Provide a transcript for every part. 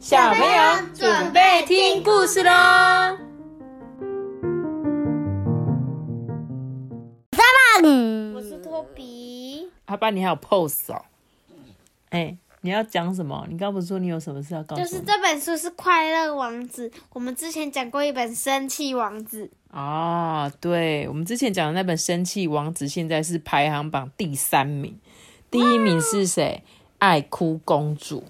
小朋友准备听故事喽！我是托比。阿爸，你还有 pose 哦？哎，你要讲什么？你刚不是说你有什么事要告诉？就是这本书是《快乐王子》，我们之前讲过一本《生气王子》。哦，对，我们之前讲的那本《生气王子》现在是排行榜第三名，第一名是谁？爱哭公主。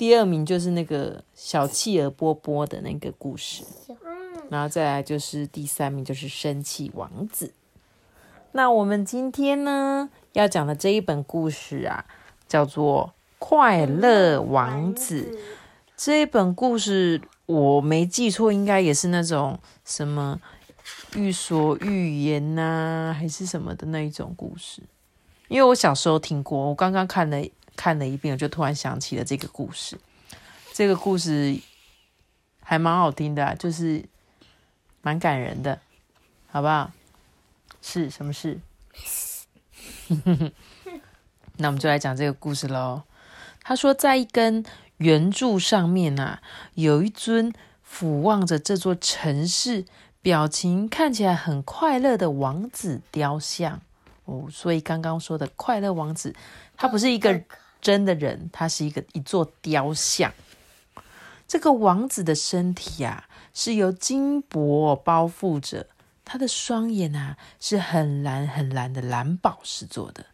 第二名就是那个小企鹅波波的那个故事，然后再来就是第三名就是生气王子。那我们今天呢要讲的这一本故事啊，叫做《快乐王子》。这一本故事我没记错，应该也是那种什么寓所寓言呐，还是什么的那一种故事。因为我小时候听过，我刚刚看了。看了一遍，我就突然想起了这个故事。这个故事还蛮好听的，就是蛮感人的，好不好？是什么事？那我们就来讲这个故事喽。他说，在一根圆柱上面啊，有一尊俯望着这座城市，表情看起来很快乐的王子雕像。哦，所以刚刚说的快乐王子，他不是一个。真的人，他是一个一座雕像。这个王子的身体啊，是由金箔包覆着，他的双眼啊是很蓝很蓝的蓝宝石做的。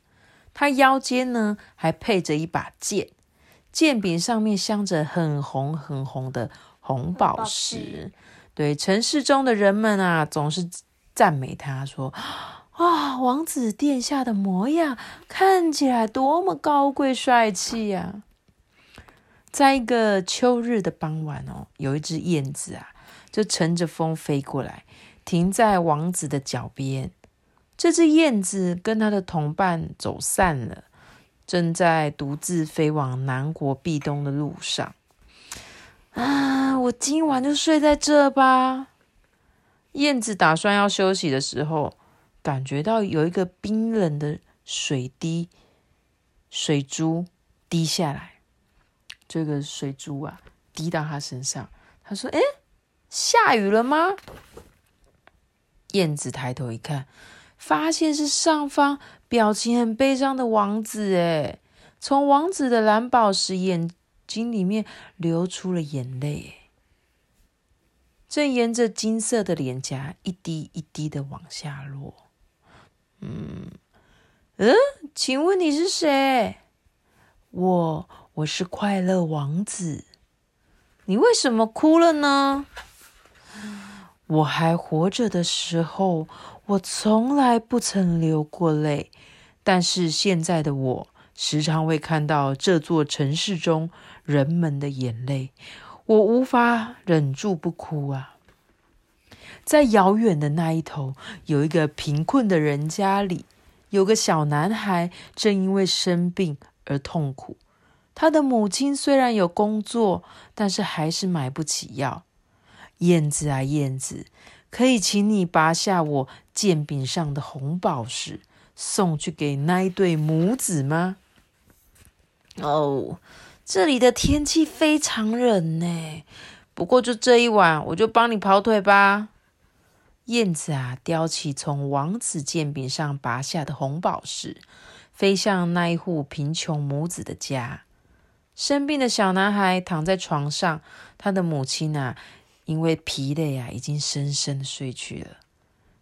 他腰间呢还配着一把剑，剑柄上面镶着很红很红的红宝石。对城市中的人们啊，总是赞美他说。啊，王子殿下的模样看起来多么高贵帅气呀！在一个秋日的傍晚哦，有一只燕子啊，就乘着风飞过来，停在王子的脚边。这只燕子跟它的同伴走散了，正在独自飞往南国壁东的路上。啊，我今晚就睡在这吧。燕子打算要休息的时候。感觉到有一个冰冷的水滴、水珠滴下来，这个水珠啊滴到他身上。他说：“哎，下雨了吗？”燕子抬头一看，发现是上方表情很悲伤的王子。哎，从王子的蓝宝石眼睛里面流出了眼泪，正沿着金色的脸颊一滴一滴的往下落。嗯嗯，请问你是谁？我我是快乐王子。你为什么哭了呢？我还活着的时候，我从来不曾流过泪。但是现在的我，时常会看到这座城市中人们的眼泪，我无法忍住不哭啊。在遥远的那一头，有一个贫困的人家里，有个小男孩正因为生病而痛苦。他的母亲虽然有工作，但是还是买不起药。燕子啊，燕子，可以请你拔下我剑柄上的红宝石，送去给那一对母子吗？哦，这里的天气非常冷呢。不过就这一晚，我就帮你跑腿吧。燕子啊，叼起从王子剑柄上拔下的红宝石，飞向那一户贫穷母子的家。生病的小男孩躺在床上，他的母亲啊，因为疲累啊，已经深深的睡去了。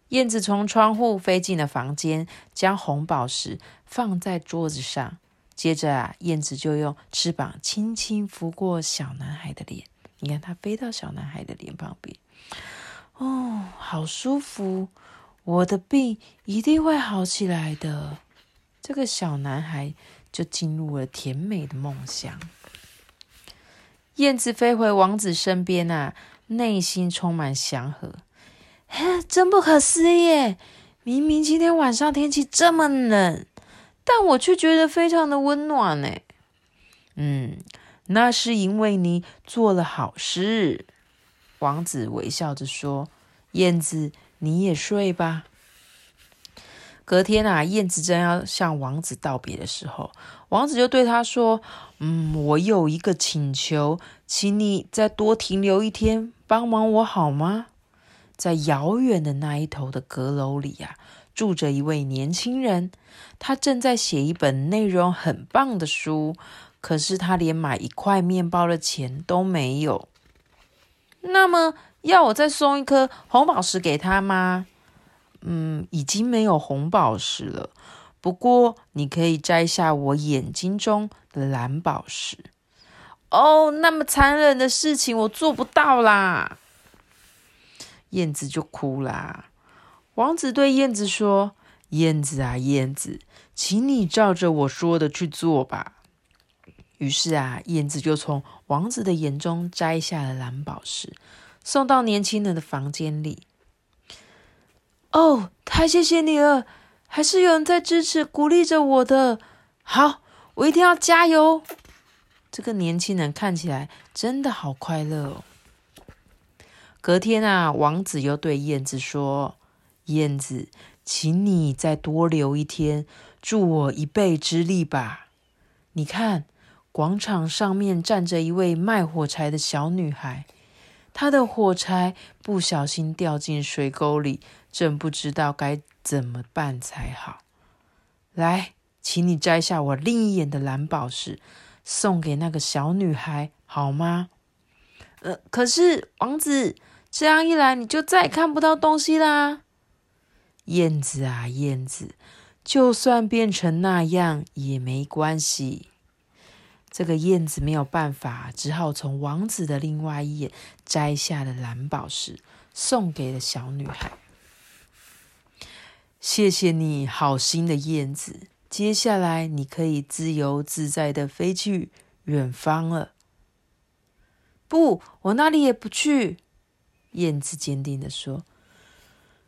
燕子从窗户飞进了房间，将红宝石放在桌子上，接着啊，燕子就用翅膀轻轻拂过小男孩的脸。你看，它飞到小男孩的脸旁边。哦，好舒服！我的病一定会好起来的。这个小男孩就进入了甜美的梦乡。燕子飞回王子身边啊，内心充满祥和。嘿，真不可思议！明明今天晚上天气这么冷，但我却觉得非常的温暖呢。嗯，那是因为你做了好事。王子微笑着说：“燕子，你也睡吧。”隔天啊，燕子正要向王子道别的时候，王子就对他说：“嗯，我有一个请求，请你再多停留一天，帮忙我好吗？”在遥远的那一头的阁楼里啊，住着一位年轻人，他正在写一本内容很棒的书，可是他连买一块面包的钱都没有。那么，要我再送一颗红宝石给他吗？嗯，已经没有红宝石了。不过，你可以摘下我眼睛中的蓝宝石。哦，那么残忍的事情，我做不到啦。燕子就哭啦。王子对燕子说：“燕子啊，燕子，请你照着我说的去做吧。”于是啊，燕子就从王子的眼中摘下了蓝宝石，送到年轻人的房间里。哦，太谢谢你了！还是有人在支持、鼓励着我的。好，我一定要加油。这个年轻人看起来真的好快乐哦。隔天啊，王子又对燕子说：“燕子，请你再多留一天，助我一臂之力吧。你看，广场上面站着一位卖火柴的小女孩。”她的火柴不小心掉进水沟里，正不知道该怎么办才好。来，请你摘下我另一眼的蓝宝石，送给那个小女孩，好吗？呃，可是王子，这样一来你就再也看不到东西啦。燕子啊，燕子，就算变成那样也没关系。这个燕子没有办法，只好从王子的另外一眼摘下了蓝宝石，送给了小女孩。谢谢你好心的燕子，接下来你可以自由自在的飞去远方了。不，我哪里也不去。燕子坚定的说：“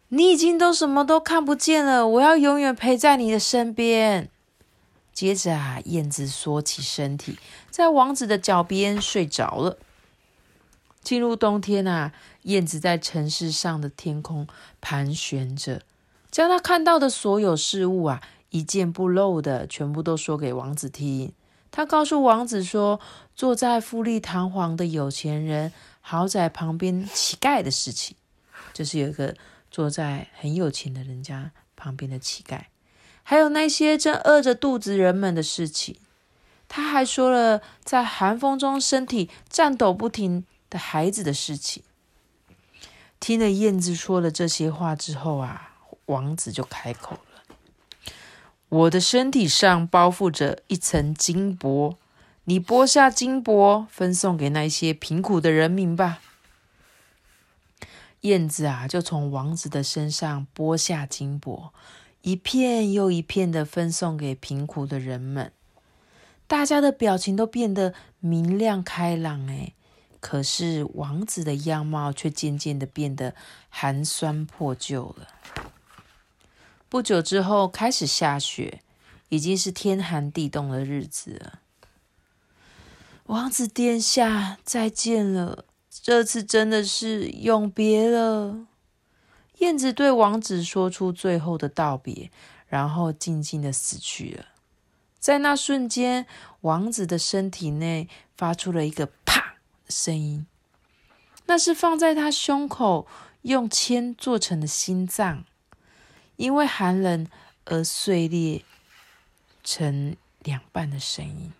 你已经都什么都看不见了，我要永远陪在你的身边。”接着啊，燕子缩起身体，在王子的脚边睡着了。进入冬天啊，燕子在城市上的天空盘旋着，将他看到的所有事物啊，一件不漏的全部都说给王子听。他告诉王子说，坐在富丽堂皇的有钱人豪宅旁边乞丐的事情，就是有一个坐在很有钱的人家旁边的乞丐。还有那些正饿着肚子人们的事情，他还说了在寒风中身体颤抖不停的孩子的事情。听了燕子说了这些话之后啊，王子就开口了：“我的身体上包覆着一层金箔，你剥下金箔，分送给那些贫苦的人民吧。”燕子啊，就从王子的身上剥下金箔。一片又一片的分送给贫苦的人们，大家的表情都变得明亮开朗。哎，可是王子的样貌却渐渐的变得寒酸破旧了。不久之后开始下雪，已经是天寒地冻的日子了。王子殿下，再见了，这次真的是永别了。燕子对王子说出最后的道别，然后静静的死去了。在那瞬间，王子的身体内发出了一个“啪”声音，那是放在他胸口用铅做成的心脏，因为寒冷而碎裂成两半的声音。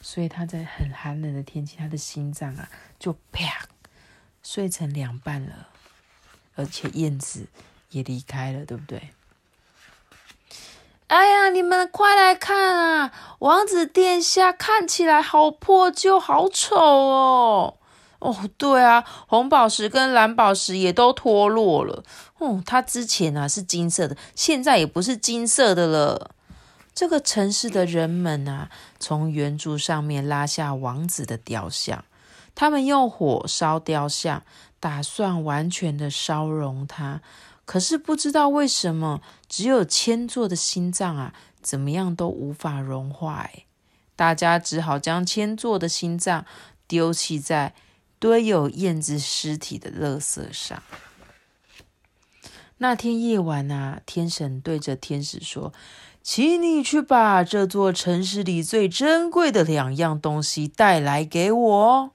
所以他在很寒冷的天气，他的心脏啊就啪碎成两半了。而且燕子也离开了，对不对？哎呀，你们快来看啊！王子殿下看起来好破旧，好丑哦！哦，对啊，红宝石跟蓝宝石也都脱落了。哦，它之前啊是金色的，现在也不是金色的了。这个城市的人们啊，从圆柱上面拉下王子的雕像，他们用火烧雕像。打算完全的烧融它，可是不知道为什么，只有千座的心脏啊，怎么样都无法融化。哎大家只好将千座的心脏丢弃在堆有燕子尸体的垃圾上。那天夜晚啊，天神对着天使说：“请你去把这座城市里最珍贵的两样东西带来给我。”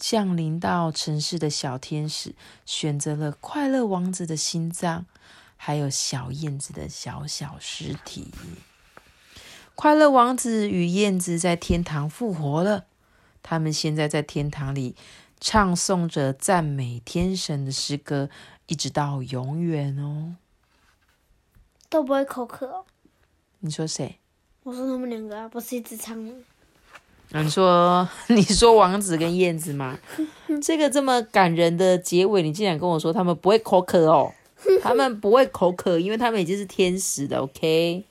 降临到城市的小天使选择了快乐王子的心脏，还有小燕子的小小尸体。快乐王子与燕子在天堂复活了，他们现在在天堂里唱诵着赞美天神的诗歌。一直到永远哦，都不会口渴哦。你说谁？我说他们两个啊，不是一直唱吗？啊，你说 你说王子跟燕子吗？这个这么感人的结尾，你竟然跟我说他们不会口渴哦？他们不会口渴，因为他们已经是天使的，OK？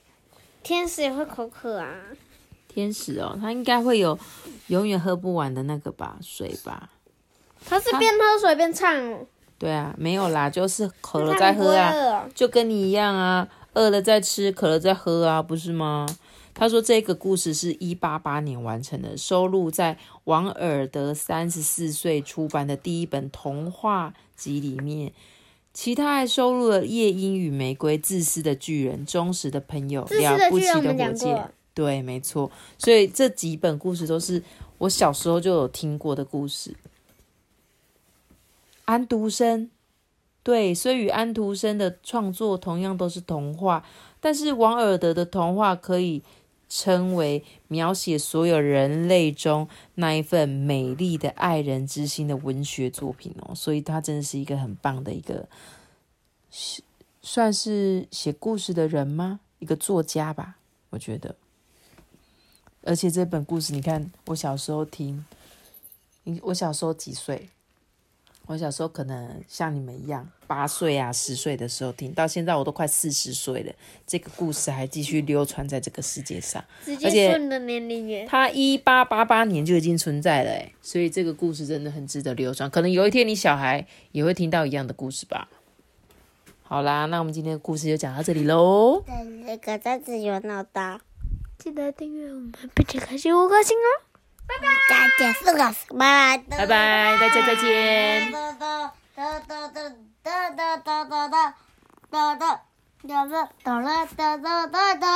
天使也会口渴啊？天使哦，他应该会有永远喝不完的那个吧，水吧？他是边喝水边唱哦。对啊，没有啦，就是渴了再喝啊，就跟你一样啊，饿了再吃，渴了再喝啊，不是吗？他说这个故事是一八八年完成的，收录在王尔德三十四岁出版的第一本童话集里面，其他还收录了《夜莺与玫瑰》、《自私的巨人》、《忠实的朋友》、《了不起的火箭》。对，没错，所以这几本故事都是我小时候就有听过的故事。安徒生，对，所以与安徒生的创作同样都是童话，但是王尔德的童话可以称为描写所有人类中那一份美丽的爱人之心的文学作品哦，所以他真的是一个很棒的一个，算是写故事的人吗？一个作家吧，我觉得。而且这本故事，你看我小时候听，你我小时候几岁？我小时候可能像你们一样，八岁啊、十岁的时候听到现在，我都快四十岁了，这个故事还继续流传在这个世界上。而且的年龄耶，它一八八八年就已经存在了，哎，所以这个故事真的很值得流传。可能有一天你小孩也会听到一样的故事吧。好啦，那我们今天的故事就讲到这里喽。那个袋子有脑袋，记得订阅我们，并且开启五颗星哦。拜拜，再见，四个，拜拜，拜拜，大家再见。